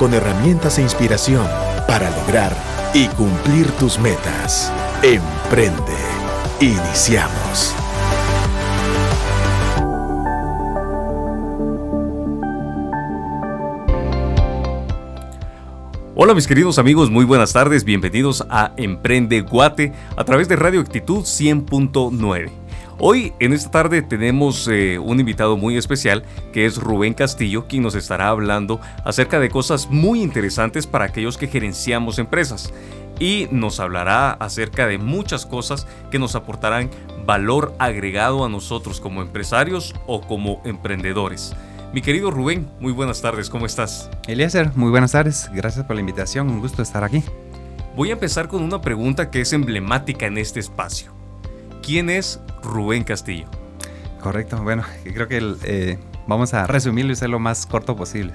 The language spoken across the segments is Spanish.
con herramientas e inspiración para lograr y cumplir tus metas. Emprende. Iniciamos. Hola mis queridos amigos, muy buenas tardes, bienvenidos a Emprende Guate a través de Radio Actitud 100.9. Hoy en esta tarde tenemos eh, un invitado muy especial que es Rubén Castillo, quien nos estará hablando acerca de cosas muy interesantes para aquellos que gerenciamos empresas y nos hablará acerca de muchas cosas que nos aportarán valor agregado a nosotros como empresarios o como emprendedores. Mi querido Rubén, muy buenas tardes, ¿cómo estás? Eliezer, muy buenas tardes, gracias por la invitación, un gusto estar aquí. Voy a empezar con una pregunta que es emblemática en este espacio. ¿Quién es Rubén Castillo? Correcto, bueno, creo que eh, vamos a resumirlo y ser lo más corto posible.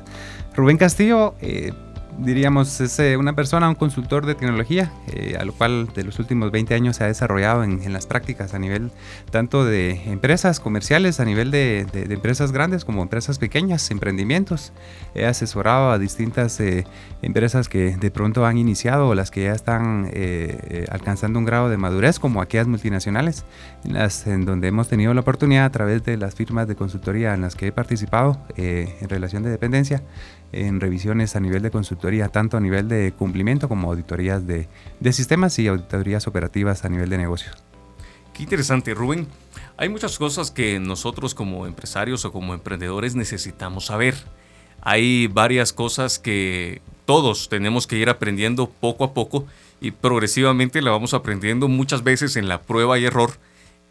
Rubén Castillo eh, diríamos, es eh, una persona, un consultor de tecnología, eh, a lo cual de los últimos 20 años se ha desarrollado en, las prácticas a nivel tanto de empresas comerciales, a nivel de, empresas grandes como empresas pequeñas, emprendimientos. He asesorado a distintas eh, empresas que de pronto han iniciado o las que ya están alcanzando un grado de madurez, como aquellas multinacionales, en, las, en donde hemos tenido la oportunidad a través de las firmas de consultoría en las que he participado en relación de dependencia en revisiones a nivel de consultoría, tanto a nivel de cumplimiento como auditorías de, sistemas y auditorías operativas a nivel de negocios. Qué interesante, Rubén. Hay muchas cosas que nosotros como empresarios o como emprendedores necesitamos saber. Hay varias cosas que todos tenemos que ir aprendiendo poco a poco y progresivamente la vamos aprendiendo muchas veces en la prueba y error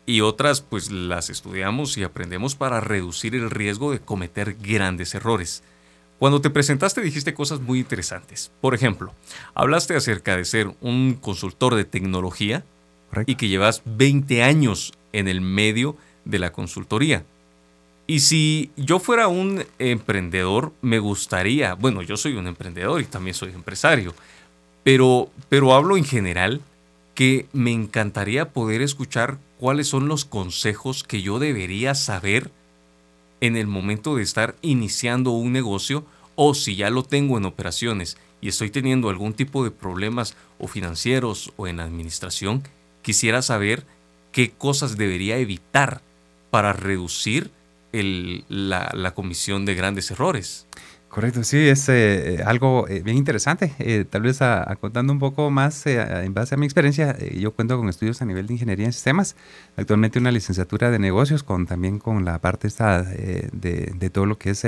y otras pues las estudiamos y aprendemos para reducir el riesgo de cometer grandes errores. Cuando te presentaste dijiste cosas muy interesantes. Por ejemplo, hablaste acerca de ser un consultor de tecnología y que llevas 20 años en el medio de la consultoría. Y si yo fuera un emprendedor, me gustaría, bueno, yo soy un emprendedor y también soy empresario, pero, pero hablo en general que me encantaría poder escuchar cuáles son los consejos que yo debería saber en el momento de estar iniciando un negocio o si ya lo tengo en operaciones y estoy teniendo algún tipo de problemas o financieros o en administración, quisiera saber qué cosas debería evitar para reducir la, comisión de grandes errores. Correcto, sí, es eh, eh, algo eh, bien interesante. tal vez a, contando un poco más en base a mi experiencia, yo cuento con estudios a nivel de ingeniería en sistemas, actualmente una licenciatura de negocios con también con la parte de, de, todo lo que es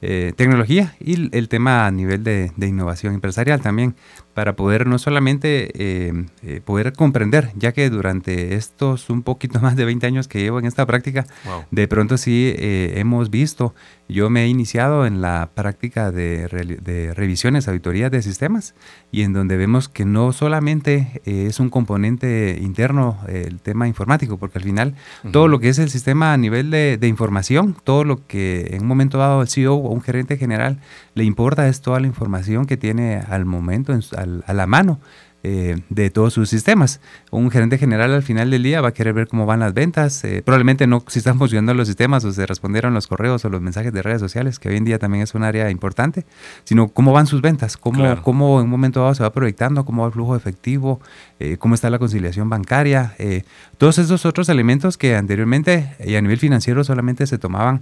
tecnología y el tema a nivel de, de, innovación empresarial también para poder no solamente eh, eh, poder comprender, ya que durante estos un poquito más de 20 años que llevo en esta práctica, de pronto sí eh, hemos visto, yo me he iniciado en la práctica de, de, revisiones, auditorías de sistemas, y en donde vemos que no solamente es un componente interno el tema informático, porque al final todo lo que es el sistema a nivel de, de información, todo lo que en un momento dado el CEO o un gerente general le importa es toda la información que tiene al momento, a la mano. Eh, de todos sus sistemas. Un gerente general al final del día va a querer ver cómo van las ventas, eh, probablemente no si están funcionando los sistemas o se respondieron los correos o los mensajes de redes sociales, que hoy en día también es un área importante, sino cómo van sus ventas, cómo, cómo en un momento dado se va proyectando, cómo va el flujo efectivo, eh, cómo está la conciliación bancaria, todos esos otros elementos que anteriormente y a nivel financiero solamente se tomaban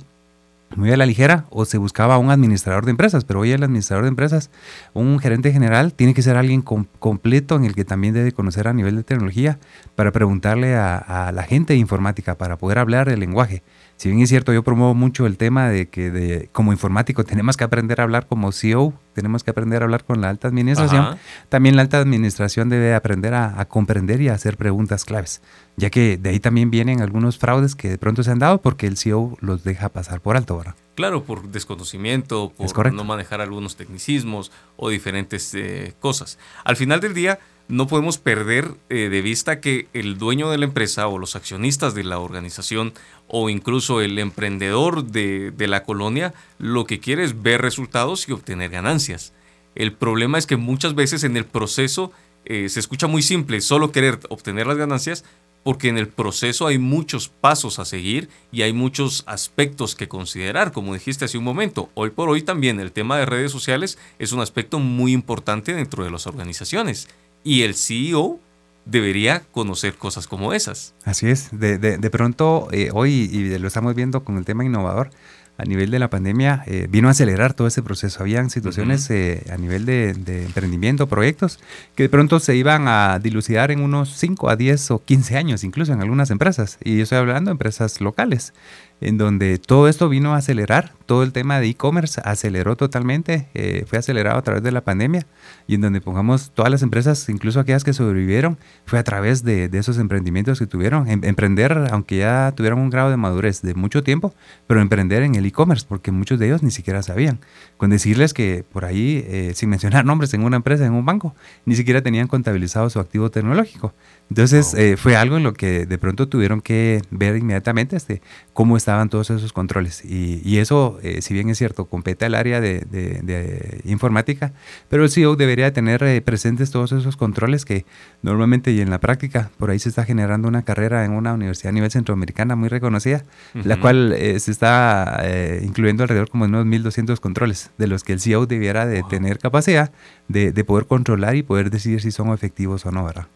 muy a la ligera o se buscaba un administrador de empresas, pero hoy el administrador de empresas, un gerente general, tiene que ser alguien completo en el que también debe conocer a nivel de tecnología para preguntarle a, a la gente de informática, para poder hablar el lenguaje. Si bien es cierto, yo promuevo mucho el tema de que de, como informático tenemos que aprender a hablar como CEO, tenemos que aprender a hablar con la alta administración, también la alta administración debe aprender a, comprender y a hacer preguntas claves, ya que de ahí también vienen algunos fraudes que de pronto se han dado porque el CEO los deja pasar por alto, ¿verdad? Claro, por desconocimiento, por no manejar algunos tecnicismos o diferentes eh, cosas. Al final del día, no podemos perder eh, de vista que el dueño de la empresa o los accionistas de la organización o incluso el emprendedor de, la colonia lo que quiere es ver resultados y obtener ganancias. El problema es que muchas veces en el proceso eh, se escucha muy simple, solo querer obtener las ganancias, porque en el proceso hay muchos pasos a seguir y hay muchos aspectos que considerar, como dijiste hace un momento. Hoy por hoy también el tema de redes sociales es un aspecto muy importante dentro de las organizaciones y el CEO debería conocer cosas como esas. Así es, de, de, pronto eh, hoy, y lo estamos viendo con el tema innovador, a nivel de la pandemia eh, vino a acelerar todo ese proceso. Habían situaciones eh, a nivel de, de, emprendimiento, proyectos, que de pronto se iban a dilucidar en unos 5 a 10 o 15 años, incluso en algunas empresas. Y yo estoy hablando de empresas locales en donde todo esto vino a acelerar, todo el tema de e-commerce aceleró totalmente, eh, fue acelerado a través de la pandemia y en donde pongamos todas las empresas, incluso aquellas que sobrevivieron, fue a través de, esos emprendimientos que tuvieron. Em, emprender, aunque ya tuvieron un grado de madurez de mucho tiempo, pero emprender en el e-commerce, porque muchos de ellos ni siquiera sabían. Con decirles que por ahí, eh, sin mencionar nombres en una empresa, en un banco, ni siquiera tenían contabilizado su activo tecnológico. Entonces eh, fue algo en lo que de pronto tuvieron que ver inmediatamente este, cómo estaban todos esos controles. Y, eso, eh, si bien es cierto, compete al área de, informática, pero el CEO debería tener eh, presentes todos esos controles que normalmente y en la práctica, por ahí se está generando una carrera en una universidad a nivel centroamericana muy reconocida, la cual se está incluyendo alrededor como unos 1.200 controles, de los que el CEO debiera de tener capacidad de, poder controlar y poder decidir si son efectivos o no, ¿verdad?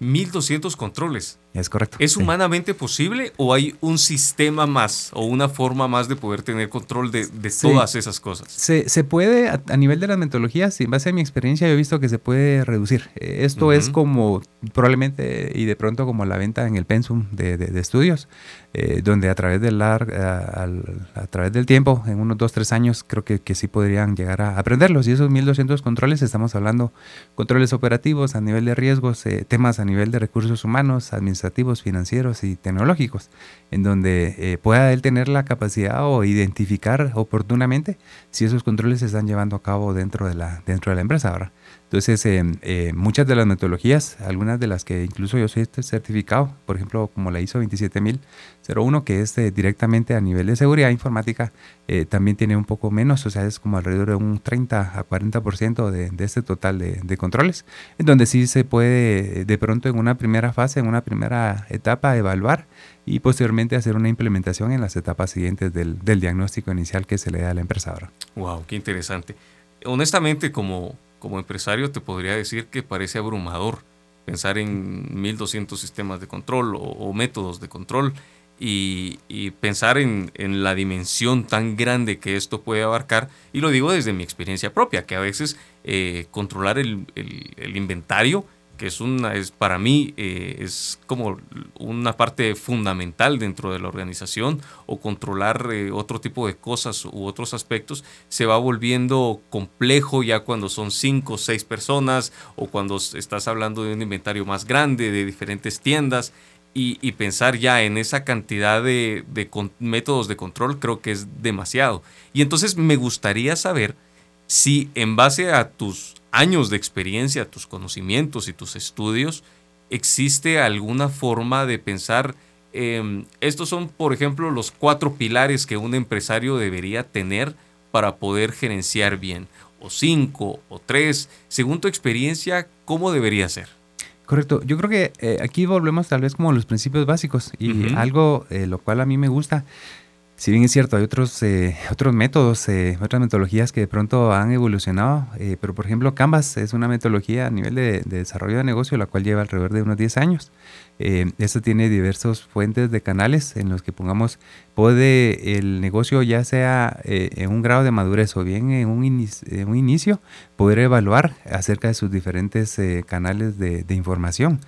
1200 controles. Es correcto. ¿Es humanamente posible o hay un sistema más o una forma más de poder tener control de, todas esas cosas? Se, se puede, a, nivel de las metodologías, en base a mi experiencia, yo he visto que se puede reducir. Eh, esto es como probablemente y de pronto como la venta en el pensum de, de, estudios, eh, donde a través, del lar, a, través del tiempo, en unos 2, 3 años, creo que, que sí podrían llegar a aprenderlos. Y esos 1200 controles, estamos hablando controles operativos a nivel de riesgos, eh, temas a nivel de recursos humanos, administrativos, financieros y tecnológicos, en donde eh, pueda él tener la capacidad o identificar oportunamente si esos controles se están llevando a cabo dentro de la, dentro de la empresa. ahora Entonces, eh, eh, muchas de las metodologías, algunas de las que incluso yo soy certificado, por ejemplo, como la ISO 27001, que es directamente a nivel de seguridad informática, también tiene un poco menos, o sea, es como alrededor de un 30 a 40% de, de este total de, controles, en donde sí se puede de pronto en una primera fase, en una primera etapa, evaluar y posteriormente hacer una implementación en las etapas siguientes del, diagnóstico inicial que se le da a la empresa Wow, qué interesante. Honestamente, como, como empresario, te podría decir que parece abrumador pensar en 1200 sistemas de control o, métodos de control y, pensar en, la dimensión tan grande que esto puede abarcar. Y lo digo desde mi experiencia propia, que a veces eh, controlar el, el inventario que es una, es para mí eh, es como una parte fundamental dentro de la organización o controlar eh, otro tipo de cosas u otros aspectos, se va volviendo complejo ya cuando son cinco o seis personas o cuando estás hablando de un inventario más grande, de diferentes tiendas. Y, pensar ya en esa cantidad de, de métodos de control creo que es demasiado. Y entonces me gustaría saber si en base a tus años de experiencia, tus conocimientos y tus estudios, existe alguna forma de pensar, em, estos son, por ejemplo, los cuatro pilares que un empresario debería tener para poder gerenciar bien, o cinco, o tres, según tu experiencia, ¿cómo debería ser? Correcto, yo creo que eh, aquí volvemos tal vez como los principios básicos y algo eh, lo cual a mí me gusta si bien es cierto, hay otros, eh, otros métodos, eh, otras metodologías que de pronto han evolucionado, eh, pero por ejemplo Canvas es una metodología a nivel de, de, desarrollo de negocio, la cual lleva alrededor de unos 10 años. Eh, esto tiene diversos fuentes de canales en los que pongamos, puede el negocio ya sea en un grado de madurez o bien en un, inicio, poder evaluar acerca de sus diferentes canales de, información.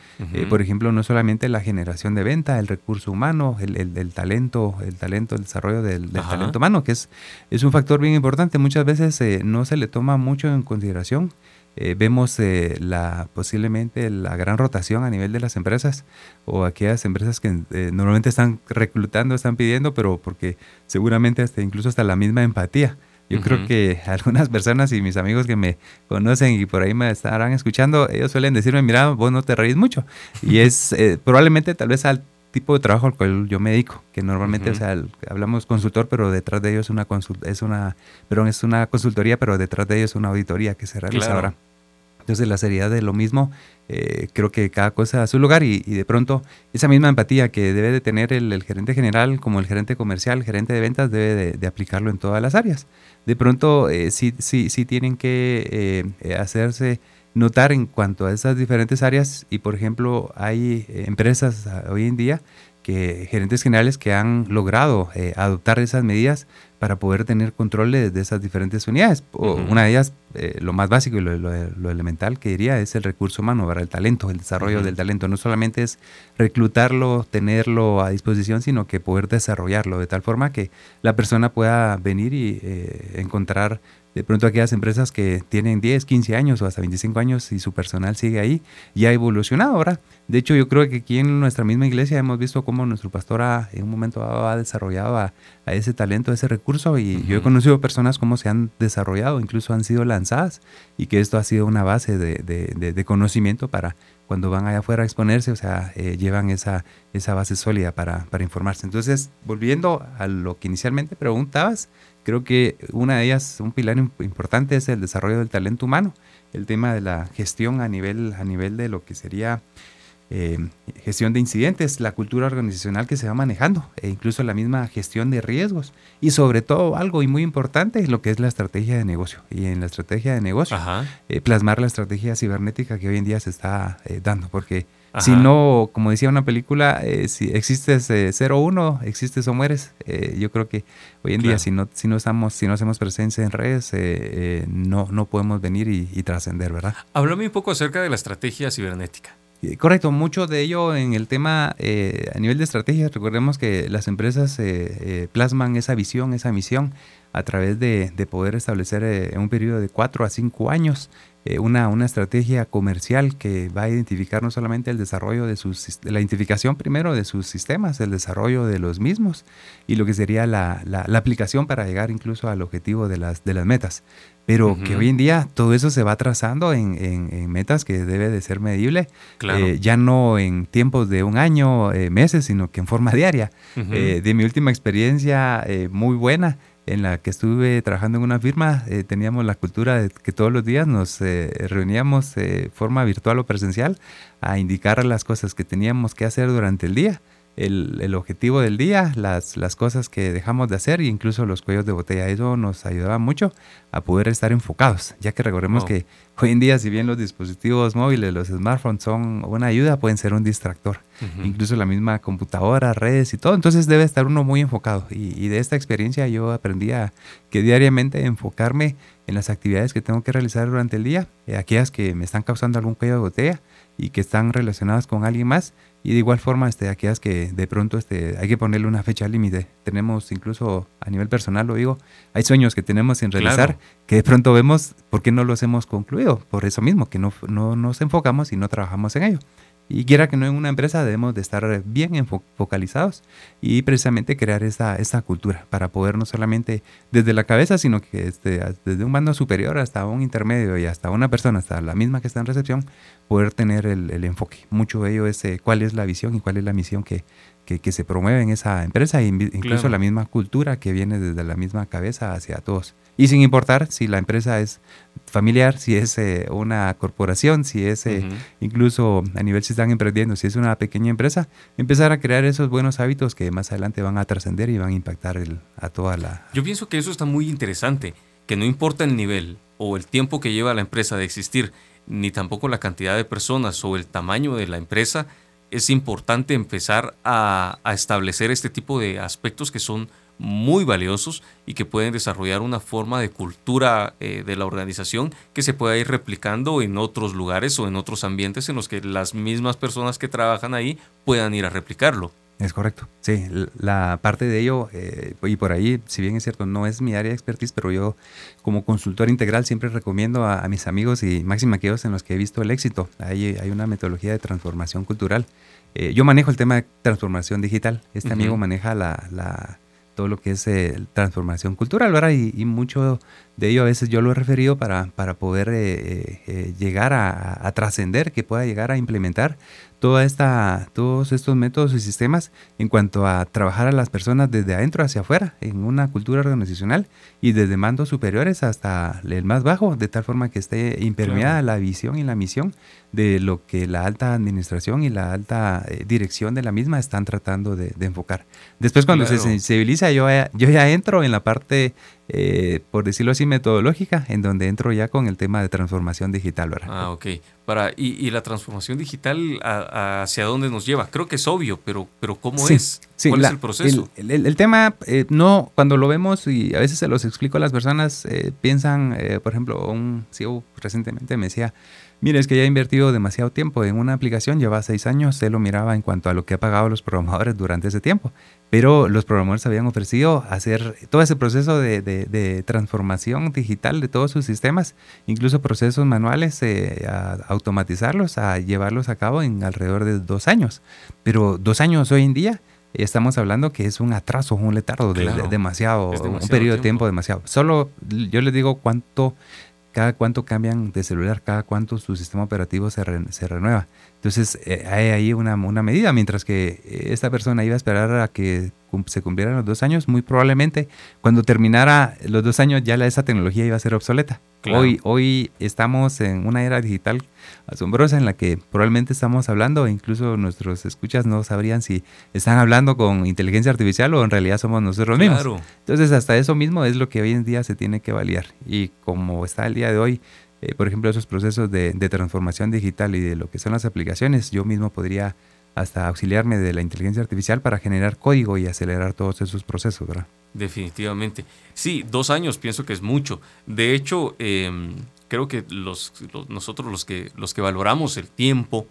por ejemplo, no solamente la generación de venta, el recurso humano, el, talento, el talento, el desarrollo del, talento humano, que es, es un factor bien importante. Muchas veces no se le toma mucho en consideración. Eh, vemos eh, la, posiblemente la gran rotación a nivel de las empresas o aquellas empresas que eh, normalmente están reclutando, están pidiendo, pero porque seguramente hasta incluso hasta la misma empatía. Yo creo que algunas personas y mis amigos que me conocen y por ahí me estarán escuchando, ellos suelen decirme, mira, vos no te reís mucho. Y es probablemente tal vez al tipo de trabajo al cual yo me dedico, que normalmente, o sea, hablamos consultor, pero detrás de ellos es una es una, perdón, es una consultoría, pero detrás de ellos es una auditoría que se realiza ahora. Entonces la seriedad de lo mismo, eh, creo que cada cosa a su lugar y, de pronto esa misma empatía que debe de tener el, gerente general como el gerente comercial, el gerente de ventas, debe de, aplicarlo en todas las áreas. De pronto eh, sí, sí, sí tienen que eh, hacerse notar en cuanto a esas diferentes áreas y por ejemplo hay empresas ah, hoy en día que gerentes generales que han logrado adoptar esas medidas para poder tener control de, esas diferentes unidades. Una de ellas, eh, lo más básico y lo, elemental que diría es el recurso humano, para el talento, el desarrollo del talento. No solamente es reclutarlo, tenerlo a disposición, sino que poder desarrollarlo de tal forma que la persona pueda venir y eh, encontrar de pronto aquellas empresas que tienen 10, 15 años o hasta 25 años y su personal sigue ahí, ya ha evolucionado ahora. De hecho, yo creo que aquí en nuestra misma iglesia hemos visto cómo nuestro pastor en un momento ha desarrollado a, ese talento, a ese recurso y yo he conocido personas cómo se han desarrollado, incluso han sido lanzadas y que esto ha sido una base de, conocimiento para cuando van allá afuera a exponerse, o sea, eh, llevan esa, esa base sólida para, para informarse. Entonces, volviendo a lo que inicialmente preguntabas, Creo que una de ellas, un pilar importante es el desarrollo del talento humano, el tema de la gestión a nivel, a nivel de lo que sería eh, gestión de incidentes, la cultura organizacional que se va manejando e incluso la misma gestión de riesgos. Y sobre todo algo y muy importante lo que es la estrategia de negocio. Y en la estrategia de negocio eh, plasmar la estrategia cibernética que hoy en día se está eh, dando porque si no, como decía una película, eh, si existes 0-1, existes o mueres. Eh, yo creo que hoy en día, si no, si no estamos, si no hacemos presencia en redes, eh, no, no podemos venir y, trascender, ¿verdad? Háblame un poco acerca de la estrategia cibernética. Correcto, mucho de ello en el tema a nivel de estrategia. Recordemos que las empresas plasman esa visión, esa misión a través de, de poder establecer en un periodo de 4 a 5 años eh, una, una, estrategia comercial que va a identificar no solamente el desarrollo de sus, la identificación primero de sus sistemas, el desarrollo de los mismos y lo que sería la, la, aplicación para llegar incluso al objetivo de las, de las metas. Pero que hoy en día todo eso se va trazando en, en, metas que debe de ser medible, eh, ya no en tiempos de un año, eh, meses, sino que en forma diaria. de mi última experiencia muy buena, en la que estuve trabajando en una firma, eh, teníamos la cultura de que todos los días nos eh, reuníamos de forma virtual o presencial a indicar las cosas que teníamos que hacer durante el día el, objetivo del día, las, las cosas que dejamos de hacer e incluso los cuellos de botella. Eso nos ayudaba mucho a poder estar enfocados, ya que recordemos que hoy en día, si bien los dispositivos móviles, los smartphones son una ayuda, pueden ser un distractor. Incluso la misma computadora, redes y todo. Entonces debe estar uno muy enfocado. Y, y de esta experiencia yo aprendí a que diariamente enfocarme en las actividades que tengo que realizar durante el día, eh, aquellas que me están causando algún cuello de botella y que están relacionadas con alguien más y de igual forma, este, aquellas que de pronto este, hay que ponerle una fecha límite. Tenemos incluso a nivel personal, lo digo, hay sueños que tenemos sin realizar que de pronto vemos por qué no los hemos concluido. Por eso mismo, que no, no nos enfocamos y no trabajamos en ello. Y quiera que no en una empresa debemos de estar bien focalizados y precisamente crear esa, esa cultura para poder no solamente desde la cabeza, sino que este, desde un mando superior hasta un intermedio y hasta una persona, hasta la misma que está en recepción, poder tener el, el enfoque. Mucho de ello es eh, cuál es la visión y cuál es la misión que, que, se promueve en esa empresa, e incluso la misma cultura que viene desde la misma cabeza hacia todos. Y sin importar si la empresa es familiar, si es eh, una corporación, si es eh, incluso a nivel si están emprendiendo, si es una pequeña empresa, empezar a crear esos buenos hábitos que más adelante van a trascender y van a impactar el, a toda la... Yo pienso que eso está muy interesante, que no importa el nivel o el tiempo que lleva la empresa de existir, ni tampoco la cantidad de personas o el tamaño de la empresa, es importante empezar a, establecer este tipo de aspectos que son muy valiosos y que pueden desarrollar una forma de cultura eh, de la organización que se pueda ir replicando en otros lugares o en otros ambientes en los que las mismas personas que trabajan ahí puedan ir a replicarlo. Es correcto, sí, la parte de ello, eh, y por ahí, si bien es cierto, no es mi área de expertise, pero yo como consultor integral siempre recomiendo a, mis amigos y máxima aquellos en los que he visto el éxito. Hay, hay una metodología de transformación cultural. Eh, yo manejo el tema de transformación digital, este amigo maneja la, la, todo lo que es eh, transformación cultural, ¿verdad? Y, mucho de ello a veces yo lo he referido para, para poder llegar a, a trascender, que pueda llegar a implementar toda esta, todos estos métodos y sistemas en cuanto a trabajar a las personas desde adentro hacia afuera, en una cultura organizacional y desde mandos superiores hasta el más bajo, de tal forma que esté impermeada la visión y la misión de lo que la alta administración y la alta eh, dirección de la misma están tratando de, enfocar. Después cuando se sensibiliza, yo, yo ya entro en la parte eh, por decirlo así, metodológica, en donde entro ya con el tema de transformación digital. ¿verdad? Ah, ok. Para, y, la transformación digital hacia dónde nos lleva? Creo que es obvio, pero, pero ¿cómo es? ¿Cuál es el proceso? El, tema, eh, no, cuando lo vemos y a veces se los explico a las personas, eh, piensan, por ejemplo, un CEO recientemente me decía, Mire, es que ya he invertido demasiado tiempo en una aplicación, lleva seis años, él lo miraba en cuanto a lo que ha pagado los programadores durante ese tiempo, pero los programadores habían ofrecido hacer todo ese proceso de, transformación digital de todos sus sistemas, incluso procesos manuales, eh, a automatizarlos, a llevarlos a cabo en alrededor de dos años. Pero dos años hoy en día, estamos hablando que es un atraso, un letardo de, demasiado, un periodo de tiempo demasiado. Solo yo les digo cuánto cada cuánto cambian de celular, cada cuánto su sistema operativo se, se renueva. Entonces eh, hay ahí una, una, medida, mientras que eh, esta persona iba a esperar a que se cumplieran los dos años, muy probablemente cuando terminara los dos años ya la, esa tecnología iba a ser obsoleta. Hoy, hoy estamos en una era digital asombrosa en la que probablemente estamos hablando, e incluso nuestros escuchas no sabrían si están hablando con inteligencia artificial o en realidad somos nosotros mismos. Entonces hasta eso mismo es lo que hoy en día se tiene que validar. Y como está el día de hoy, eh, por ejemplo, esos procesos de, de transformación digital y de lo que son las aplicaciones, yo mismo podría hasta auxiliarme de la inteligencia artificial para generar código y acelerar todos esos procesos, ¿verdad? Definitivamente. Sí, dos años pienso que es mucho. De hecho, em, creo que los, nosotros los que, los que valoramos el tiempo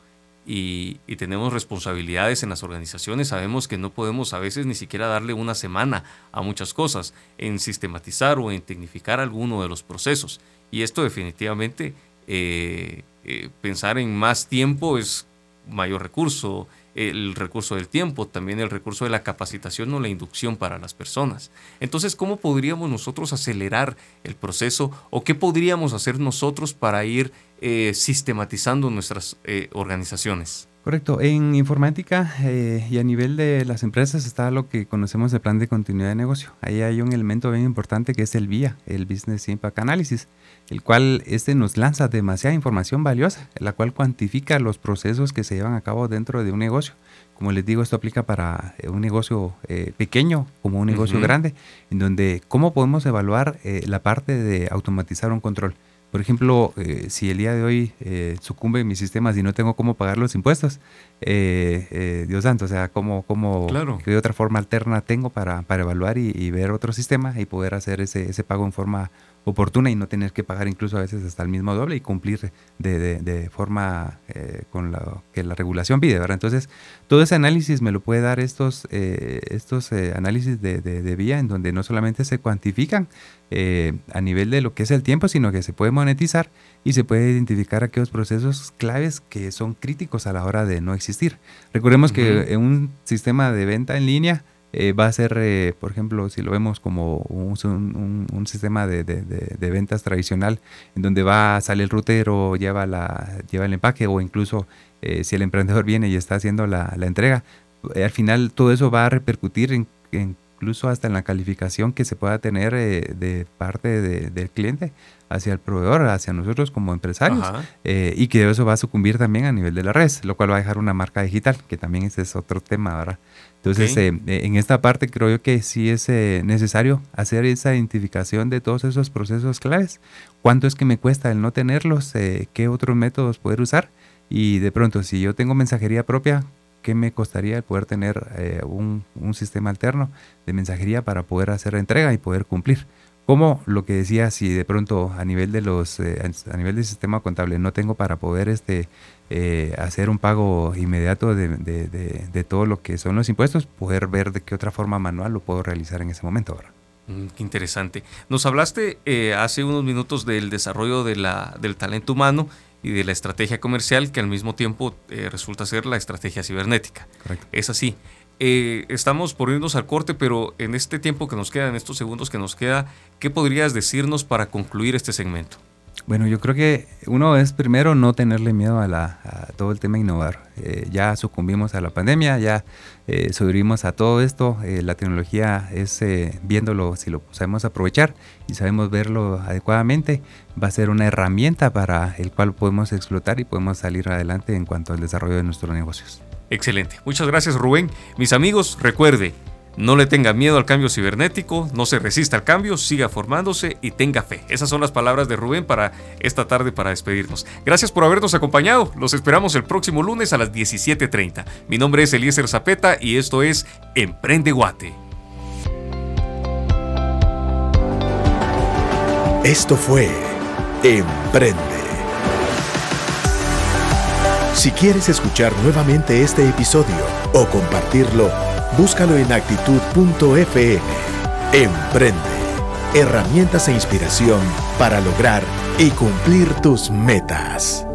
y, tenemos responsabilidades en las organizaciones, sabemos que no podemos a veces ni siquiera darle una semana a muchas cosas en sistematizar o en tecnificar alguno de los procesos. Y esto definitivamente, eh, eh, pensar en más tiempo es mayor recurso, el recurso del tiempo, también el recurso de la capacitación o la inducción para las personas. Entonces, ¿cómo podríamos nosotros acelerar el proceso o qué podríamos hacer nosotros para ir eh, sistematizando nuestras eh, organizaciones? Correcto. En informática eh, y a nivel de las empresas está lo que conocemos el plan de continuidad de negocio. Ahí hay un elemento bien importante que es el VIA, el Business Impact Analysis, el cual este nos lanza demasiada información valiosa, la cual cuantifica los procesos que se llevan a cabo dentro de un negocio. Como les digo, esto aplica para eh, un negocio eh, pequeño como un negocio grande, en donde cómo podemos evaluar la parte de automatizar un control. Por ejemplo, eh, si el día de hoy eh, sucumbe mi sistema y no tengo cómo pagar los impuestos, eh, Dios santo, o sea, ¿cómo, cómo qué otra forma alterna tengo para, para evaluar y, ver otro sistema y poder hacer ese, ese pago en forma oportuna y no tener que pagar incluso a veces hasta el mismo doble y cumplir de, de, forma eh, con lo que la regulación pide, ¿verdad? Entonces, todo ese análisis me lo puede dar estos, eh, estos eh, análisis de, de, vía en donde no solamente se cuantifican a nivel de lo que es el tiempo, sino que se puede monetizar y se puede identificar aquellos procesos claves que son críticos a la hora de no existir. Recordemos que en un sistema de venta en línea, eh, va a ser, eh, por ejemplo, si lo vemos como un, sistema de, ventas tradicional, en donde va, sale el rutero, lleva, la, lleva el empaque o incluso eh, si el emprendedor viene y está haciendo la, entrega, al final todo eso va a repercutir en, incluso hasta en la calificación que se pueda tener de parte del cliente hacia el proveedor, hacia nosotros como empresarios, y que eso va a sucumbir también a nivel de la red, lo cual va a dejar una marca digital, que también ese es otro tema, ¿verdad? Entonces, eh, eh, en esta parte creo yo que sí es eh, necesario hacer esa identificación de todos esos procesos claves. ¿Cuánto es que me cuesta el no tenerlos? ¿Qué otros métodos poder usar? Y de pronto, si yo tengo mensajería propia, ¿qué me costaría el poder tener un, un, sistema alterno de mensajería para poder hacer entrega y poder cumplir? Como lo que decía, si de pronto a nivel de los, a nivel del sistema contable no tengo para poder este eh, hacer un pago inmediato de, de, todo lo que son los impuestos, poder ver de qué otra forma manual lo puedo realizar en ese momento ahora. Mm, qué interesante. Nos hablaste eh, hace unos minutos del desarrollo de la, del talento humano y de la estrategia comercial que al mismo tiempo eh, resulta ser la estrategia cibernética. Correcto. Es así. estamos por irnos al corte, pero en este tiempo que nos queda, en estos segundos que nos queda, ¿qué podrías decirnos para concluir este segmento? Bueno, yo creo que uno es primero no tenerle miedo a, la, todo el tema innovar. Eh, ya sucumbimos a la pandemia, ya eh, sobrevivimos a todo esto. Eh, la tecnología es eh, viéndolo, si lo sabemos aprovechar y sabemos verlo adecuadamente, va a ser una herramienta para el cual podemos explotar y podemos salir adelante en cuanto al desarrollo de nuestros negocios. Excelente. Muchas gracias Rubén. Mis amigos, recuerde, no le tenga miedo al cambio cibernético, no se resista al cambio, siga formándose y tenga fe. Esas son las palabras de Rubén para esta tarde para despedirnos. Gracias por habernos acompañado. Los esperamos el próximo lunes a las 17:30. Mi nombre es Eliezer Zapeta y esto es Emprende Guate. Esto fue Emprende. Si quieres escuchar nuevamente este episodio o compartirlo, Búscalo en actitud.fm. Emprende. Herramientas e inspiración para lograr y cumplir tus metas.